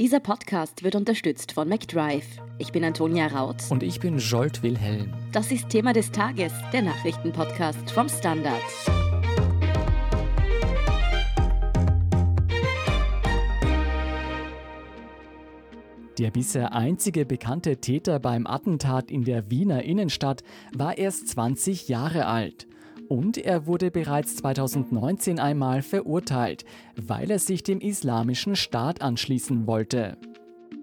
Dieser Podcast wird unterstützt von McDrive. Ich bin Antonia Raut. Und ich bin Jolt Wilhelm. Das ist Thema des Tages, der Nachrichtenpodcast vom Standard. Der bisher einzige bekannte Täter beim Attentat in der Wiener Innenstadt war erst 20 Jahre alt. Und er wurde bereits 2019 einmal verurteilt, weil er sich dem islamischen Staat anschließen wollte.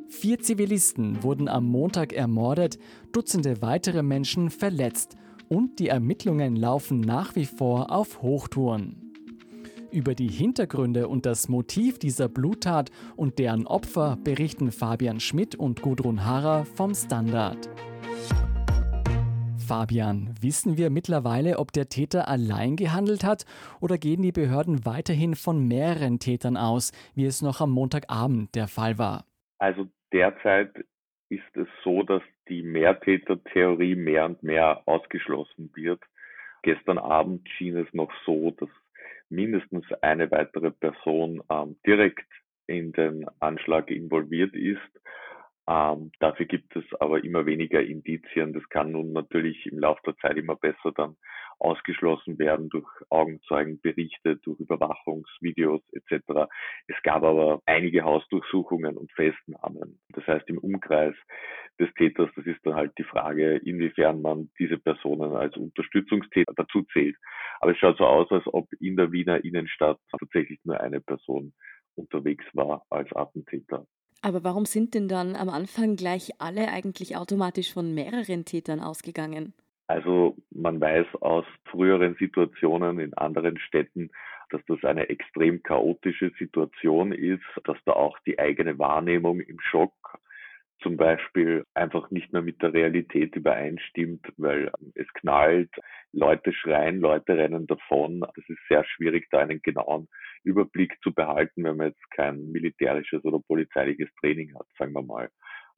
Vier Zivilisten wurden am Montag ermordet, Dutzende weitere Menschen verletzt und die Ermittlungen laufen nach wie vor auf Hochtouren. Über die Hintergründe und das Motiv dieser Bluttat und deren Opfer berichten Fabian Schmidt und Gudrun Harrer vom Standard. Fabian, wissen wir mittlerweile, ob der Täter allein gehandelt hat oder gehen die Behörden weiterhin von mehreren Tätern aus, wie es noch am Montagabend der Fall war? Also derzeit ist es so, dass die Mehrtäter-Theorie mehr und mehr ausgeschlossen wird. Gestern Abend schien es noch so, dass mindestens eine weitere Person ähm, direkt in den Anschlag involviert ist. Ähm, dafür gibt es aber immer weniger Indizien. Das kann nun natürlich im Laufe der Zeit immer besser dann ausgeschlossen werden durch Augenzeugenberichte, durch Überwachungsvideos etc. Es gab aber einige Hausdurchsuchungen und Festnahmen. Das heißt, im Umkreis des Täters, das ist dann halt die Frage, inwiefern man diese Personen als Unterstützungstäter dazu zählt. Aber es schaut so aus, als ob in der Wiener Innenstadt tatsächlich nur eine Person unterwegs war als Attentäter. Aber warum sind denn dann am Anfang gleich alle eigentlich automatisch von mehreren Tätern ausgegangen? Also man weiß aus früheren Situationen in anderen Städten, dass das eine extrem chaotische Situation ist, dass da auch die eigene Wahrnehmung im Schock zum Beispiel einfach nicht mehr mit der Realität übereinstimmt, weil es knallt, Leute schreien, Leute rennen davon. Das ist sehr schwierig, da einen genauen Überblick zu behalten, wenn man jetzt kein militärisches oder polizeiliches Training hat, sagen wir mal.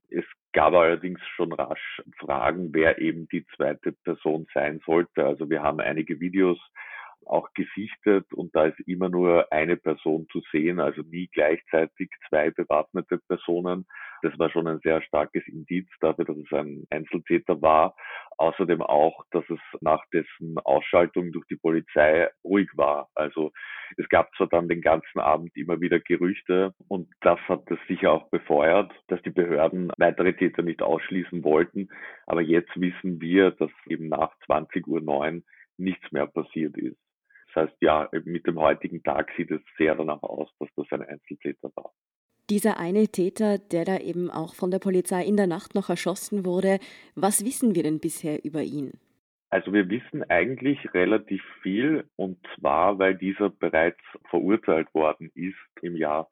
Es gab allerdings schon rasch Fragen, wer eben die zweite Person sein sollte. Also wir haben einige Videos auch gesichtet und da ist immer nur eine Person zu sehen, also nie gleichzeitig zwei bewaffnete Personen. Das war schon ein sehr starkes Indiz dafür, dass es ein Einzeltäter war. Außerdem auch, dass es nach dessen Ausschaltung durch die Polizei ruhig war. Also es gab zwar dann den ganzen Abend immer wieder Gerüchte und das hat es sicher auch befeuert, dass die Behörden weitere Täter nicht ausschließen wollten. Aber jetzt wissen wir, dass eben nach 20.09 Uhr nichts mehr passiert ist. Das heißt, ja, mit dem heutigen Tag sieht es sehr danach aus, dass das ein Einzeltäter war. Dieser eine Täter, der da eben auch von der Polizei in der Nacht noch erschossen wurde, was wissen wir denn bisher über ihn? Also wir wissen eigentlich relativ viel und zwar, weil dieser bereits verurteilt worden ist im Jahr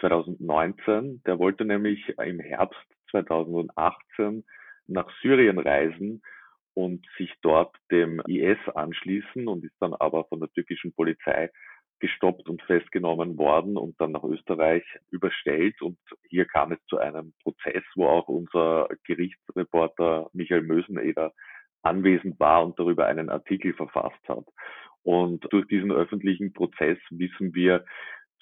2019. Der wollte nämlich im Herbst 2018 nach Syrien reisen und sich dort dem IS anschließen und ist dann aber von der türkischen Polizei gestoppt und festgenommen worden und dann nach Österreich überstellt. Und hier kam es zu einem Prozess, wo auch unser Gerichtsreporter Michael Möseneder anwesend war und darüber einen Artikel verfasst hat. Und durch diesen öffentlichen Prozess wissen wir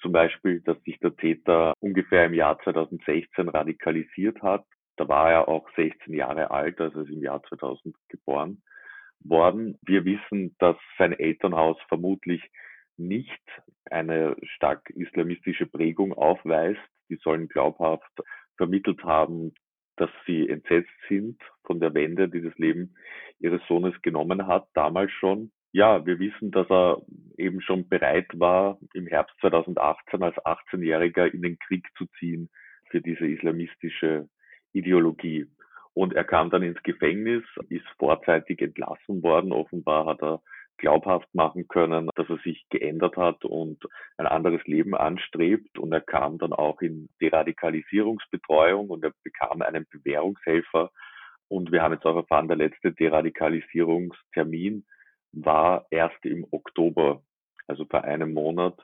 zum Beispiel, dass sich der Täter ungefähr im Jahr 2016 radikalisiert hat da war er auch 16 Jahre alt, also ist im Jahr 2000 geboren worden. Wir wissen, dass sein Elternhaus vermutlich nicht eine stark islamistische Prägung aufweist. Die sollen glaubhaft vermittelt haben, dass sie entsetzt sind von der Wende, die das Leben ihres Sohnes genommen hat, damals schon. Ja, wir wissen, dass er eben schon bereit war, im Herbst 2018 als 18-Jähriger in den Krieg zu ziehen für diese islamistische Ideologie. Und er kam dann ins Gefängnis, ist vorzeitig entlassen worden. Offenbar hat er glaubhaft machen können, dass er sich geändert hat und ein anderes Leben anstrebt. Und er kam dann auch in Deradikalisierungsbetreuung und er bekam einen Bewährungshelfer. Und wir haben jetzt auch erfahren, der letzte Deradikalisierungstermin war erst im Oktober, also vor einem Monat.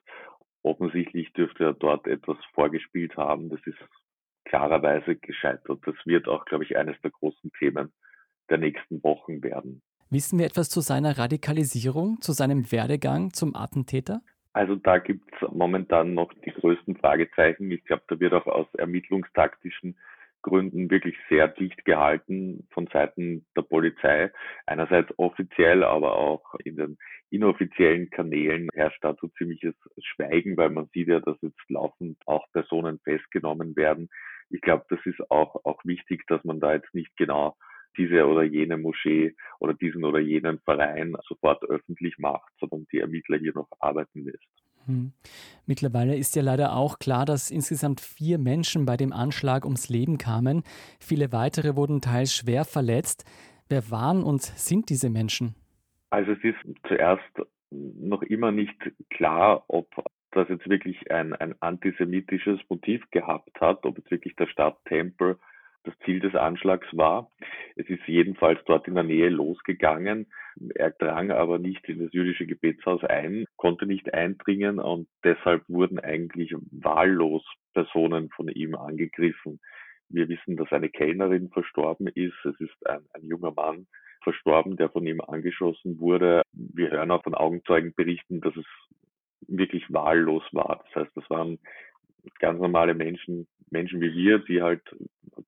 Offensichtlich dürfte er dort etwas vorgespielt haben. Das ist klarerweise gescheitert. Das wird auch, glaube ich, eines der großen Themen der nächsten Wochen werden. Wissen wir etwas zu seiner Radikalisierung, zu seinem Werdegang zum Attentäter? Also da gibt es momentan noch die größten Fragezeichen. Ich glaube, da wird auch aus ermittlungstaktischen Gründen wirklich sehr dicht gehalten von Seiten der Polizei. Einerseits offiziell, aber auch in den inoffiziellen Kanälen herrscht dazu ziemliches Schweigen, weil man sieht ja, dass jetzt laufend auch Personen festgenommen werden. Ich glaube, das ist auch, auch wichtig, dass man da jetzt nicht genau diese oder jene Moschee oder diesen oder jenen Verein sofort öffentlich macht, sondern die Ermittler hier noch arbeiten lässt. Hm. Mittlerweile ist ja leider auch klar, dass insgesamt vier Menschen bei dem Anschlag ums Leben kamen. Viele weitere wurden teils schwer verletzt. Wer waren und sind diese Menschen? Also es ist zuerst noch immer nicht klar, ob das jetzt wirklich ein, ein antisemitisches Motiv gehabt hat, ob jetzt wirklich der Stadt Tempel das Ziel des Anschlags war. Es ist jedenfalls dort in der Nähe losgegangen. Er drang aber nicht in das jüdische Gebetshaus ein, konnte nicht eindringen und deshalb wurden eigentlich wahllos Personen von ihm angegriffen. Wir wissen, dass eine Kellnerin verstorben ist. Es ist ein, ein junger Mann verstorben, der von ihm angeschossen wurde. Wir hören auch von Augenzeugen berichten, dass es wirklich wahllos war. Das heißt, das waren ganz normale Menschen, Menschen wie wir, die halt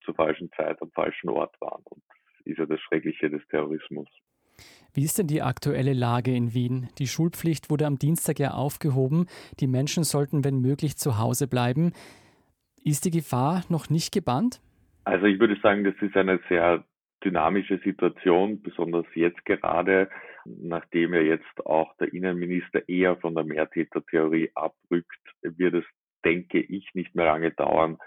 zur falschen Zeit am falschen Ort waren. Und das ist ja das Schreckliche des Terrorismus. Wie ist denn die aktuelle Lage in Wien? Die Schulpflicht wurde am Dienstag ja aufgehoben. Die Menschen sollten, wenn möglich, zu Hause bleiben. Ist die Gefahr noch nicht gebannt? Also ich würde sagen, das ist eine sehr dynamische Situation, besonders jetzt gerade, nachdem ja jetzt auch der Innenminister eher von der Mehrtätertheorie abrückt, wird es, denke ich, nicht mehr lange dauern,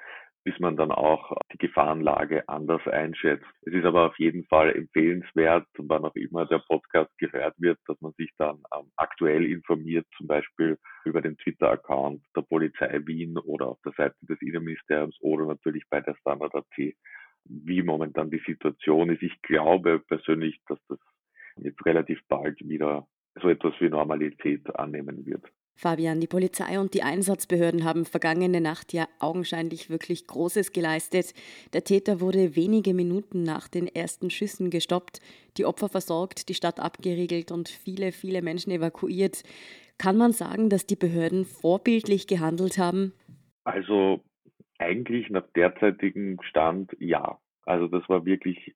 bis man dann auch die Gefahrenlage anders einschätzt. Es ist aber auf jeden Fall empfehlenswert, wann auch immer der Podcast gehört wird, dass man sich dann ähm, aktuell informiert, zum Beispiel über den Twitter-Account der Polizei Wien oder auf der Seite des Innenministeriums oder natürlich bei der Standard.at, wie momentan die Situation ist. Ich glaube persönlich, dass das jetzt relativ bald wieder so etwas wie Normalität annehmen wird. Fabian, die Polizei und die Einsatzbehörden haben vergangene Nacht ja augenscheinlich wirklich Großes geleistet. Der Täter wurde wenige Minuten nach den ersten Schüssen gestoppt, die Opfer versorgt, die Stadt abgeriegelt und viele, viele Menschen evakuiert. Kann man sagen, dass die Behörden vorbildlich gehandelt haben? Also eigentlich nach derzeitigem Stand ja. Also das war wirklich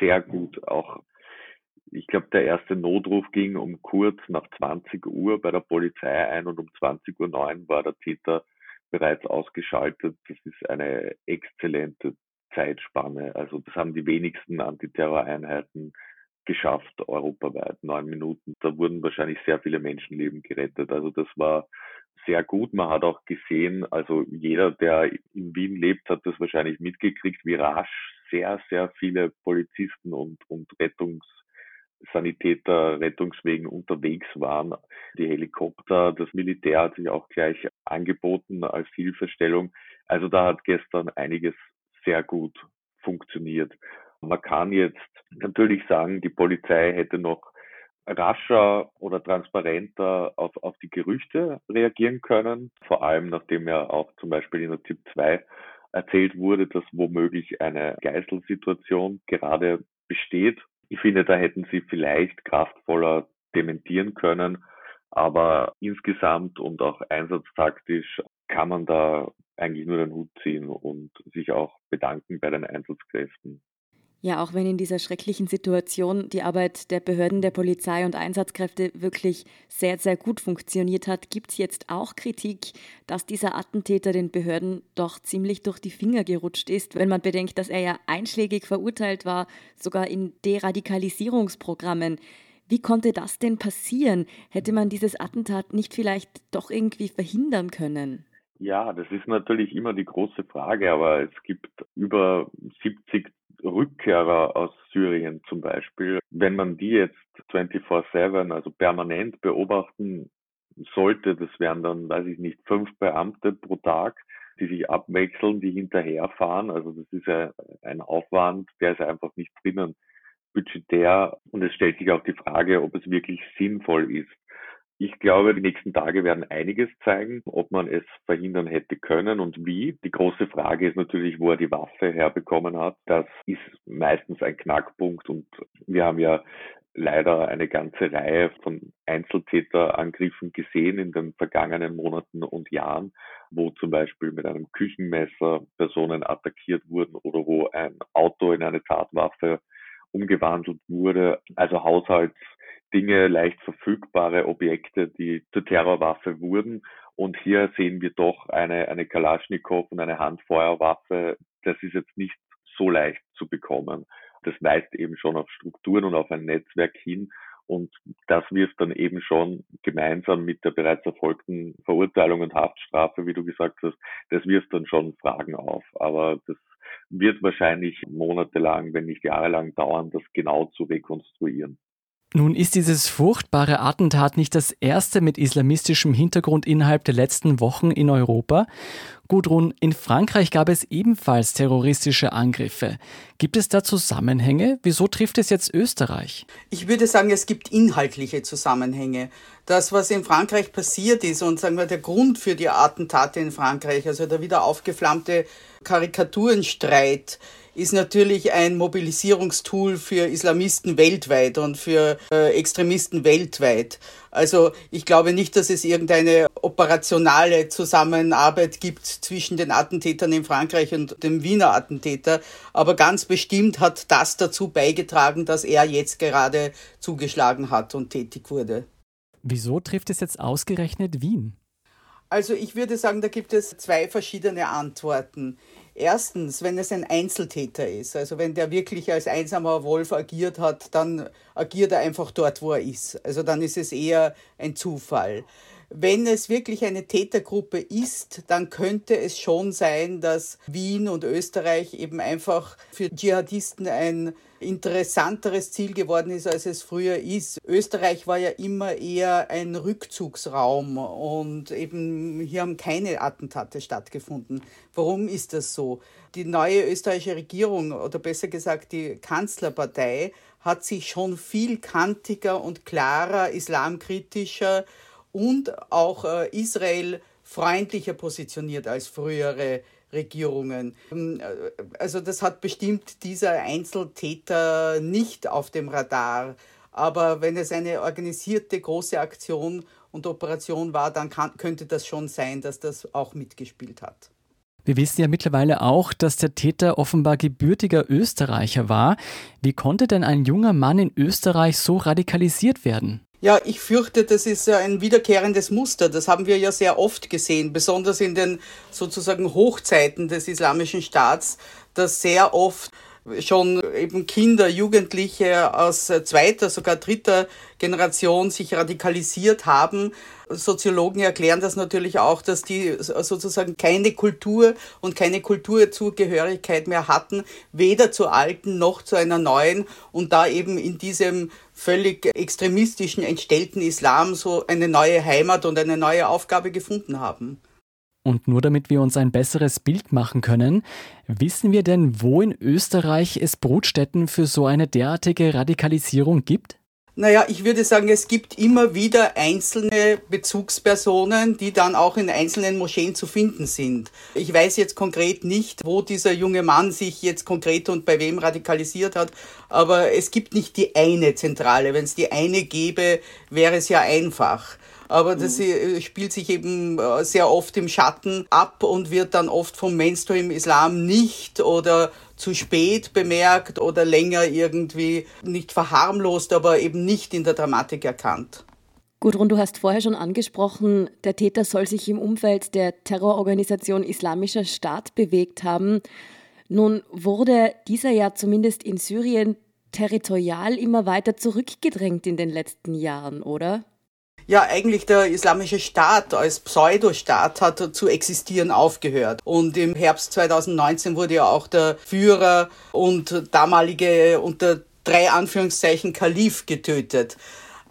sehr gut. Auch ich glaube, der erste Notruf ging um kurz nach 20 Uhr bei der Polizei ein und um 20.09 Uhr war der Täter bereits ausgeschaltet. Das ist eine exzellente Zeitspanne. Also das haben die wenigsten Antiterroreinheiten geschafft, europaweit, neun Minuten. Da wurden wahrscheinlich sehr viele Menschenleben gerettet. Also das war sehr gut. Man hat auch gesehen, also jeder, der in Wien lebt, hat das wahrscheinlich mitgekriegt, wie rasch sehr, sehr viele Polizisten und, und Rettungs Sanitäter Rettungswegen unterwegs waren. Die Helikopter, das Militär hat sich auch gleich angeboten als Hilfestellung. Also da hat gestern einiges sehr gut funktioniert. Man kann jetzt natürlich sagen, die Polizei hätte noch rascher oder transparenter auf, auf die Gerüchte reagieren können, vor allem nachdem ja auch zum Beispiel in der ZIP 2 erzählt wurde, dass womöglich eine Geiselsituation gerade besteht ich finde, da hätten sie vielleicht kraftvoller dementieren können. Aber insgesamt und auch einsatztaktisch kann man da eigentlich nur den Hut ziehen und sich auch bedanken bei den Einsatzkräften. Ja, auch wenn in dieser schrecklichen Situation die Arbeit der Behörden, der Polizei und Einsatzkräfte wirklich sehr, sehr gut funktioniert hat, gibt es jetzt auch Kritik, dass dieser Attentäter den Behörden doch ziemlich durch die Finger gerutscht ist, wenn man bedenkt, dass er ja einschlägig verurteilt war, sogar in Deradikalisierungsprogrammen. Wie konnte das denn passieren? Hätte man dieses Attentat nicht vielleicht doch irgendwie verhindern können? Ja, das ist natürlich immer die große Frage, aber es gibt über 70 Rückkehrer aus Syrien zum Beispiel, wenn man die jetzt 24-7, also permanent beobachten sollte, das wären dann, weiß ich nicht, fünf Beamte pro Tag, die sich abwechseln, die hinterherfahren. Also das ist ja ein Aufwand, der ist einfach nicht drinnen budgetär. Und es stellt sich auch die Frage, ob es wirklich sinnvoll ist, ich glaube, die nächsten Tage werden einiges zeigen, ob man es verhindern hätte können und wie. Die große Frage ist natürlich, wo er die Waffe herbekommen hat. Das ist meistens ein Knackpunkt und wir haben ja leider eine ganze Reihe von Einzeltäterangriffen gesehen in den vergangenen Monaten und Jahren, wo zum Beispiel mit einem Küchenmesser Personen attackiert wurden oder wo ein Auto in eine Tatwaffe umgewandelt wurde. Also Haushaltsdinge, leicht verfügbare Objekte, die zur Terrorwaffe wurden. Und hier sehen wir doch eine, eine Kalaschnikow und eine Handfeuerwaffe. Das ist jetzt nicht so leicht zu bekommen. Das weist eben schon auf Strukturen und auf ein Netzwerk hin. Und das wirft dann eben schon gemeinsam mit der bereits erfolgten Verurteilung und Haftstrafe, wie du gesagt hast, das wirft dann schon Fragen auf. Aber das wird wahrscheinlich monatelang, wenn nicht jahrelang dauern, das genau zu rekonstruieren. Nun ist dieses furchtbare Attentat nicht das erste mit islamistischem Hintergrund innerhalb der letzten Wochen in Europa. Gudrun, in Frankreich gab es ebenfalls terroristische Angriffe. Gibt es da Zusammenhänge? Wieso trifft es jetzt Österreich? Ich würde sagen, es gibt inhaltliche Zusammenhänge. Das, was in Frankreich passiert ist und sagen wir der Grund für die Attentate in Frankreich, also der wieder aufgeflammte Karikaturenstreit, ist natürlich ein Mobilisierungstool für Islamisten weltweit und für äh, Extremisten weltweit. Also ich glaube nicht, dass es irgendeine operationale Zusammenarbeit gibt zwischen den Attentätern in Frankreich und dem Wiener Attentäter, aber ganz bestimmt hat das dazu beigetragen, dass er jetzt gerade zugeschlagen hat und tätig wurde. Wieso trifft es jetzt ausgerechnet Wien? Also ich würde sagen, da gibt es zwei verschiedene Antworten. Erstens, wenn es ein Einzeltäter ist, also wenn der wirklich als einsamer Wolf agiert hat, dann agiert er einfach dort, wo er ist. Also dann ist es eher ein Zufall. Wenn es wirklich eine Tätergruppe ist, dann könnte es schon sein, dass Wien und Österreich eben einfach für Dschihadisten ein interessanteres Ziel geworden ist, als es früher ist. Österreich war ja immer eher ein Rückzugsraum und eben hier haben keine Attentate stattgefunden. Warum ist das so? Die neue österreichische Regierung oder besser gesagt die Kanzlerpartei hat sich schon viel kantiger und klarer, islamkritischer und auch äh, Israel freundlicher positioniert als frühere Regierungen. Ähm, äh, also das hat bestimmt dieser Einzeltäter nicht auf dem Radar. Aber wenn es eine organisierte große Aktion und Operation war, dann kann, könnte das schon sein, dass das auch mitgespielt hat. Wir wissen ja mittlerweile auch, dass der Täter offenbar gebürtiger Österreicher war. Wie konnte denn ein junger Mann in Österreich so radikalisiert werden? Ja, ich fürchte, das ist ein wiederkehrendes Muster. Das haben wir ja sehr oft gesehen, besonders in den sozusagen Hochzeiten des Islamischen Staats, dass sehr oft schon eben Kinder, Jugendliche aus zweiter, sogar dritter Generation sich radikalisiert haben. Soziologen erklären das natürlich auch, dass die sozusagen keine Kultur und keine Kulturzugehörigkeit mehr hatten, weder zur alten noch zu einer neuen und da eben in diesem völlig extremistischen, entstellten Islam so eine neue Heimat und eine neue Aufgabe gefunden haben. Und nur damit wir uns ein besseres Bild machen können, wissen wir denn, wo in Österreich es Brutstätten für so eine derartige Radikalisierung gibt? Naja, ich würde sagen, es gibt immer wieder einzelne Bezugspersonen, die dann auch in einzelnen Moscheen zu finden sind. Ich weiß jetzt konkret nicht, wo dieser junge Mann sich jetzt konkret und bei wem radikalisiert hat, aber es gibt nicht die eine Zentrale. Wenn es die eine gäbe, wäre es ja einfach aber das mhm. spielt sich eben äh, sehr oft im Schatten ab und wird dann oft vom Mainstream-Islam nicht oder zu spät bemerkt oder länger irgendwie nicht verharmlost, aber eben nicht in der Dramatik erkannt. Gudrun, du hast vorher schon angesprochen, der Täter soll sich im Umfeld der Terrororganisation Islamischer Staat bewegt haben. Nun wurde dieser ja zumindest in Syrien territorial immer weiter zurückgedrängt in den letzten Jahren, oder? Ja eigentlich der islamische Staat als Pseudostaat hat zu existieren aufgehört. Und im Herbst 2019 wurde ja auch der Führer und damalige unter drei Anführungszeichen Kalif getötet.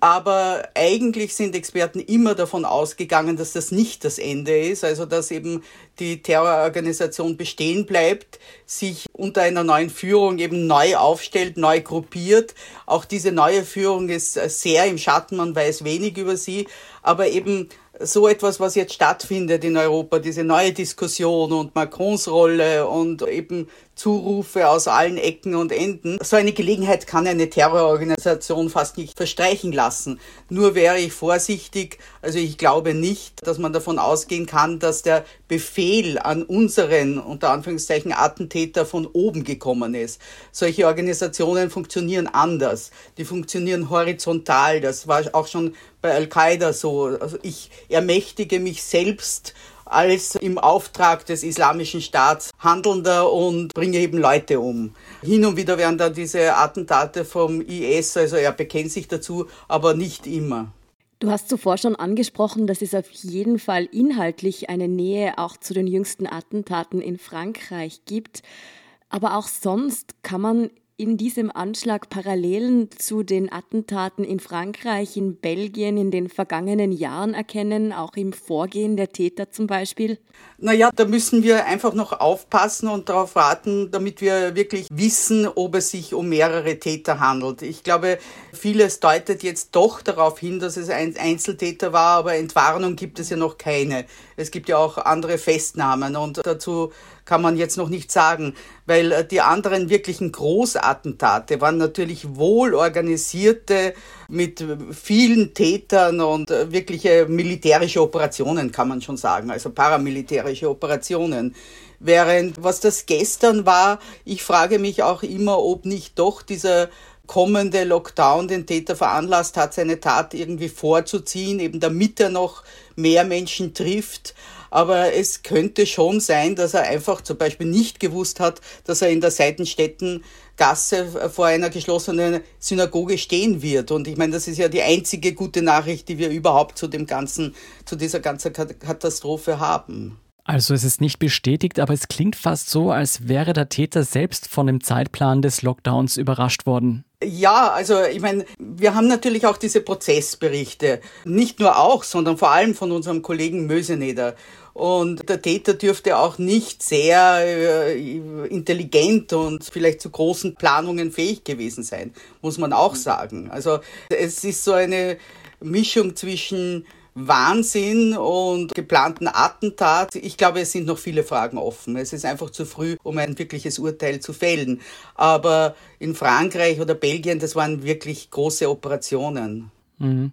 Aber eigentlich sind Experten immer davon ausgegangen, dass das nicht das Ende ist, also dass eben die Terrororganisation bestehen bleibt, sich unter einer neuen Führung eben neu aufstellt, neu gruppiert. Auch diese neue Führung ist sehr im Schatten, man weiß wenig über sie, aber eben so etwas, was jetzt stattfindet in Europa, diese neue Diskussion und Macrons Rolle und eben Zurufe aus allen Ecken und Enden. So eine Gelegenheit kann eine Terrororganisation fast nicht verstreichen lassen. Nur wäre ich vorsichtig. Also ich glaube nicht, dass man davon ausgehen kann, dass der Befehl an unseren, unter Anführungszeichen, Attentäter von oben gekommen ist. Solche Organisationen funktionieren anders. Die funktionieren horizontal. Das war auch schon bei Al-Qaida so. Also ich ermächtige mich selbst als im Auftrag des Islamischen Staats Handelnder und bringe eben Leute um. Hin und wieder werden da diese Attentate vom IS, also er bekennt sich dazu, aber nicht immer. Du hast zuvor schon angesprochen, dass es auf jeden Fall inhaltlich eine Nähe auch zu den jüngsten Attentaten in Frankreich gibt. Aber auch sonst kann man in diesem Anschlag Parallelen zu den Attentaten in Frankreich, in Belgien in den vergangenen Jahren erkennen, auch im Vorgehen der Täter zum Beispiel? Naja, da müssen wir einfach noch aufpassen und darauf warten, damit wir wirklich wissen, ob es sich um mehrere Täter handelt. Ich glaube, vieles deutet jetzt doch darauf hin, dass es ein Einzeltäter war, aber Entwarnung gibt es ja noch keine. Es gibt ja auch andere Festnahmen und dazu kann man jetzt noch nicht sagen, weil äh, die anderen wirklichen Großattentate waren natürlich wohl organisierte mit vielen Tätern und äh, wirkliche militärische Operationen, kann man schon sagen, also paramilitärische Operationen. Während was das gestern war, ich frage mich auch immer, ob nicht doch dieser kommende Lockdown den Täter veranlasst hat, seine Tat irgendwie vorzuziehen, eben damit er noch mehr Menschen trifft. Aber es könnte schon sein, dass er einfach zum Beispiel nicht gewusst hat, dass er in der Seitenstättengasse vor einer geschlossenen Synagoge stehen wird. Und ich meine, das ist ja die einzige gute Nachricht, die wir überhaupt zu dem ganzen, zu dieser ganzen Katastrophe haben. Also es ist nicht bestätigt, aber es klingt fast so, als wäre der Täter selbst von dem Zeitplan des Lockdowns überrascht worden. Ja, also ich meine, wir haben natürlich auch diese Prozessberichte. Nicht nur auch, sondern vor allem von unserem Kollegen Möseneder. Und der Täter dürfte auch nicht sehr äh, intelligent und vielleicht zu großen Planungen fähig gewesen sein, muss man auch sagen. Also es ist so eine Mischung zwischen Wahnsinn und geplanten Attentat. Ich glaube, es sind noch viele Fragen offen. Es ist einfach zu früh, um ein wirkliches Urteil zu fällen. Aber in Frankreich oder Belgien, das waren wirklich große Operationen. Mhm.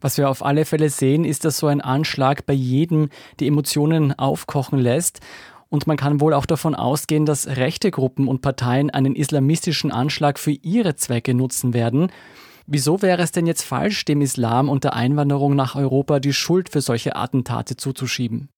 Was wir auf alle Fälle sehen, ist, dass so ein Anschlag bei jedem die Emotionen aufkochen lässt. Und man kann wohl auch davon ausgehen, dass rechte Gruppen und Parteien einen islamistischen Anschlag für ihre Zwecke nutzen werden. Wieso wäre es denn jetzt falsch, dem Islam und der Einwanderung nach Europa die Schuld für solche Attentate zuzuschieben?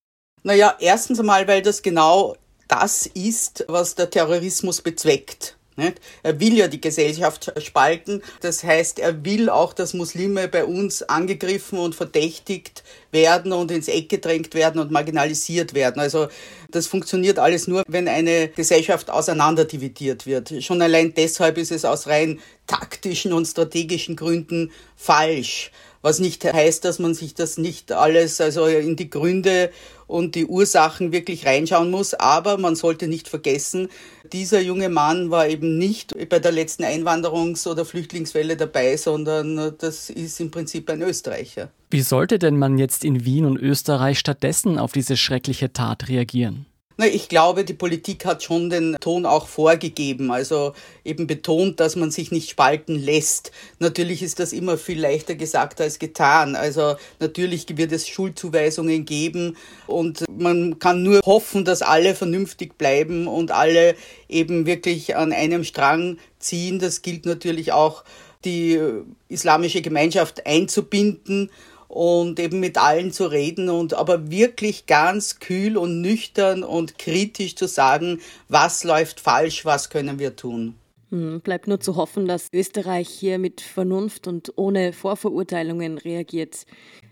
Naja, erstens einmal, weil das genau das ist, was der Terrorismus bezweckt. Nicht? Er will ja die Gesellschaft spalten. Das heißt, er will auch, dass Muslime bei uns angegriffen und verdächtigt werden und ins Eck gedrängt werden und marginalisiert werden. Also das funktioniert alles nur, wenn eine Gesellschaft auseinanderdividiert wird. Schon allein deshalb ist es aus rein taktischen und strategischen Gründen falsch. Was nicht heißt, dass man sich das nicht alles, also in die Gründe und die Ursachen wirklich reinschauen muss. Aber man sollte nicht vergessen, dieser junge Mann war eben nicht bei der letzten Einwanderungs- oder Flüchtlingswelle dabei, sondern das ist im Prinzip ein Österreicher. Wie sollte denn man jetzt in Wien und Österreich stattdessen auf diese schreckliche Tat reagieren? Ich glaube, die Politik hat schon den Ton auch vorgegeben, also eben betont, dass man sich nicht spalten lässt. Natürlich ist das immer viel leichter gesagt als getan. Also natürlich wird es Schuldzuweisungen geben und man kann nur hoffen, dass alle vernünftig bleiben und alle eben wirklich an einem Strang ziehen. Das gilt natürlich auch die islamische Gemeinschaft einzubinden und eben mit allen zu reden und aber wirklich ganz kühl und nüchtern und kritisch zu sagen, was läuft falsch, was können wir tun. Hm, bleibt nur zu hoffen, dass Österreich hier mit Vernunft und ohne Vorverurteilungen reagiert.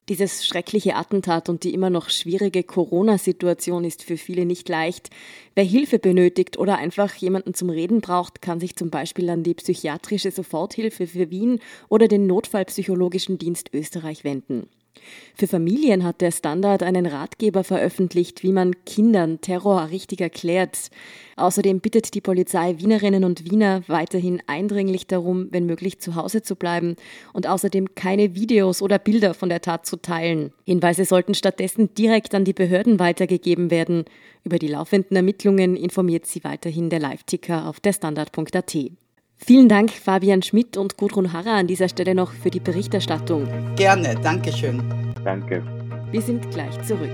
Dieses schreckliche Attentat und die immer noch schwierige Corona-Situation ist für viele nicht leicht. Wer Hilfe benötigt oder einfach jemanden zum Reden braucht, kann sich zum Beispiel an die psychiatrische Soforthilfe für Wien oder den Notfallpsychologischen Dienst Österreich wenden. Für Familien hat der Standard einen Ratgeber veröffentlicht, wie man Kindern Terror richtig erklärt. Außerdem bittet die Polizei Wienerinnen und Wiener weiterhin eindringlich darum, wenn möglich zu Hause zu bleiben und außerdem keine Videos oder Bilder von der Tat zu teilen. Hinweise sollten stattdessen direkt an die Behörden weitergegeben werden. Über die laufenden Ermittlungen informiert sie weiterhin der Live-Ticker auf der Standard.at. Vielen Dank, Fabian Schmidt und Gudrun Harrer, an dieser Stelle noch für die Berichterstattung. Gerne, Dankeschön. Danke. Wir sind gleich zurück.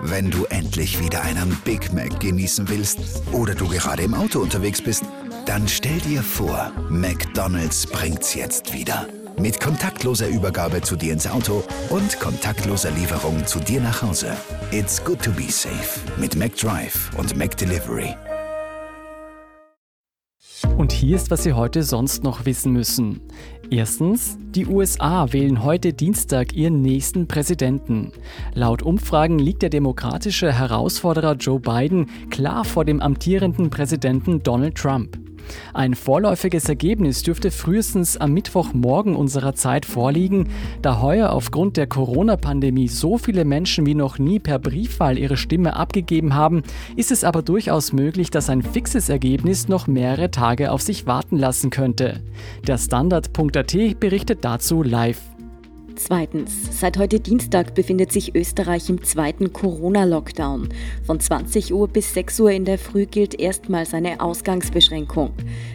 Wenn du endlich wieder einen Big Mac genießen willst oder du gerade im Auto unterwegs bist, dann stell dir vor, McDonald's bringt's jetzt wieder. Mit kontaktloser Übergabe zu dir ins Auto und kontaktloser Lieferung zu dir nach Hause. It's good to be safe mit McDrive und McDelivery. Und hier ist, was Sie heute sonst noch wissen müssen. Erstens, die USA wählen heute Dienstag ihren nächsten Präsidenten. Laut Umfragen liegt der demokratische Herausforderer Joe Biden klar vor dem amtierenden Präsidenten Donald Trump. Ein vorläufiges Ergebnis dürfte frühestens am Mittwochmorgen unserer Zeit vorliegen, da heuer aufgrund der Corona-Pandemie so viele Menschen wie noch nie per Briefwahl ihre Stimme abgegeben haben, ist es aber durchaus möglich, dass ein fixes Ergebnis noch mehrere Tage auf sich warten lassen könnte. Der Standard.at berichtet dazu live. Zweitens. Seit heute Dienstag befindet sich Österreich im zweiten Corona-Lockdown. Von 20 Uhr bis 6 Uhr in der Früh gilt erstmals eine Ausgangsbeschränkung.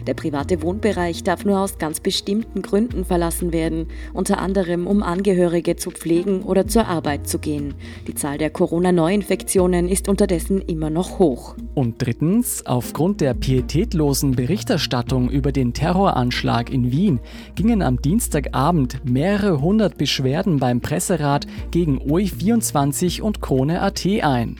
Der private Wohnbereich darf nur aus ganz bestimmten Gründen verlassen werden, unter anderem um Angehörige zu pflegen oder zur Arbeit zu gehen. Die Zahl der Corona-Neuinfektionen ist unterdessen immer noch hoch. Und drittens, aufgrund der pietätlosen Berichterstattung über den Terroranschlag in Wien gingen am Dienstagabend mehrere hundert Beschwerden Beschwerden beim Presserat gegen OI24 und Krone.at ein.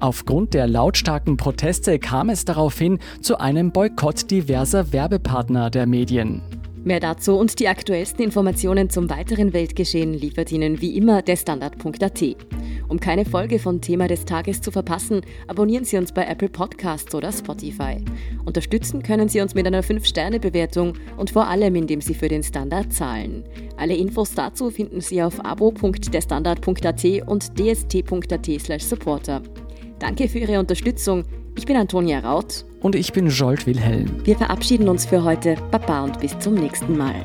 Aufgrund der lautstarken Proteste kam es daraufhin zu einem Boykott diverser Werbepartner der Medien. Mehr dazu und die aktuellsten Informationen zum weiteren Weltgeschehen liefert Ihnen wie immer der Standard.at. Um keine Folge von Thema des Tages zu verpassen, abonnieren Sie uns bei Apple Podcasts oder Spotify. Unterstützen können Sie uns mit einer 5-Sterne-Bewertung und vor allem, indem Sie für den Standard zahlen. Alle Infos dazu finden Sie auf abo.derstandard.at und dst.at/supporter. Danke für Ihre Unterstützung. Ich bin Antonia Raut. Und ich bin Jolt Wilhelm. Wir verabschieden uns für heute. Baba und bis zum nächsten Mal.